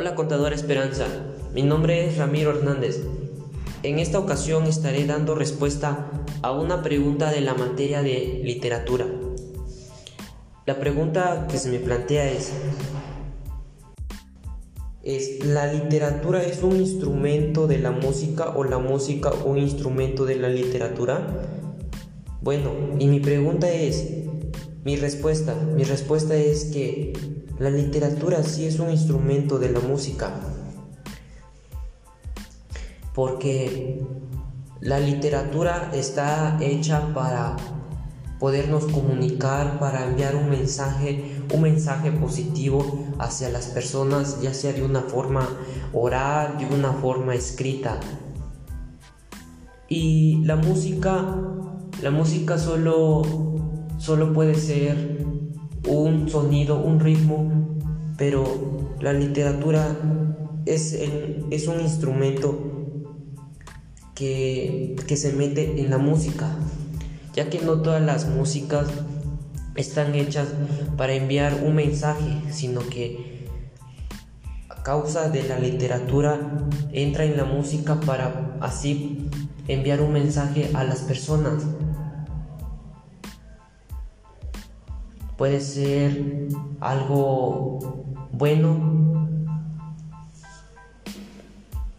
Hola contadora Esperanza, mi nombre es Ramiro Hernández. En esta ocasión estaré dando respuesta a una pregunta de la materia de literatura. La pregunta que se me plantea es, ¿es ¿la literatura es un instrumento de la música o la música un instrumento de la literatura? Bueno, y mi pregunta es, mi respuesta, mi respuesta es que la literatura sí es un instrumento de la música. Porque la literatura está hecha para podernos comunicar, para enviar un mensaje, un mensaje positivo hacia las personas, ya sea de una forma oral, de una forma escrita. Y la música, la música solo solo puede ser un sonido, un ritmo, pero la literatura es, es un instrumento que, que se mete en la música, ya que no todas las músicas están hechas para enviar un mensaje, sino que a causa de la literatura entra en la música para así enviar un mensaje a las personas. Puede ser algo bueno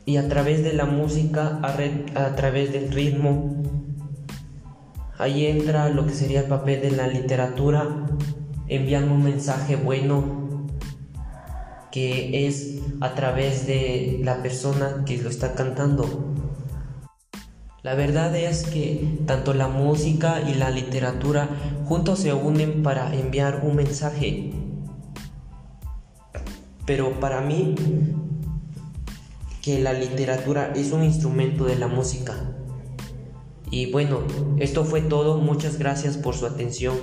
y a través de la música, a, través del ritmo, ahí entra lo que sería el papel de la literatura, enviando un mensaje bueno que es a través de la persona que lo está cantando. La verdad es que tanto la música y la literatura juntos se unen para enviar un mensaje. Pero para mí, que la literatura es un instrumento de la música. Y bueno, esto fue todo. Muchas gracias por su atención.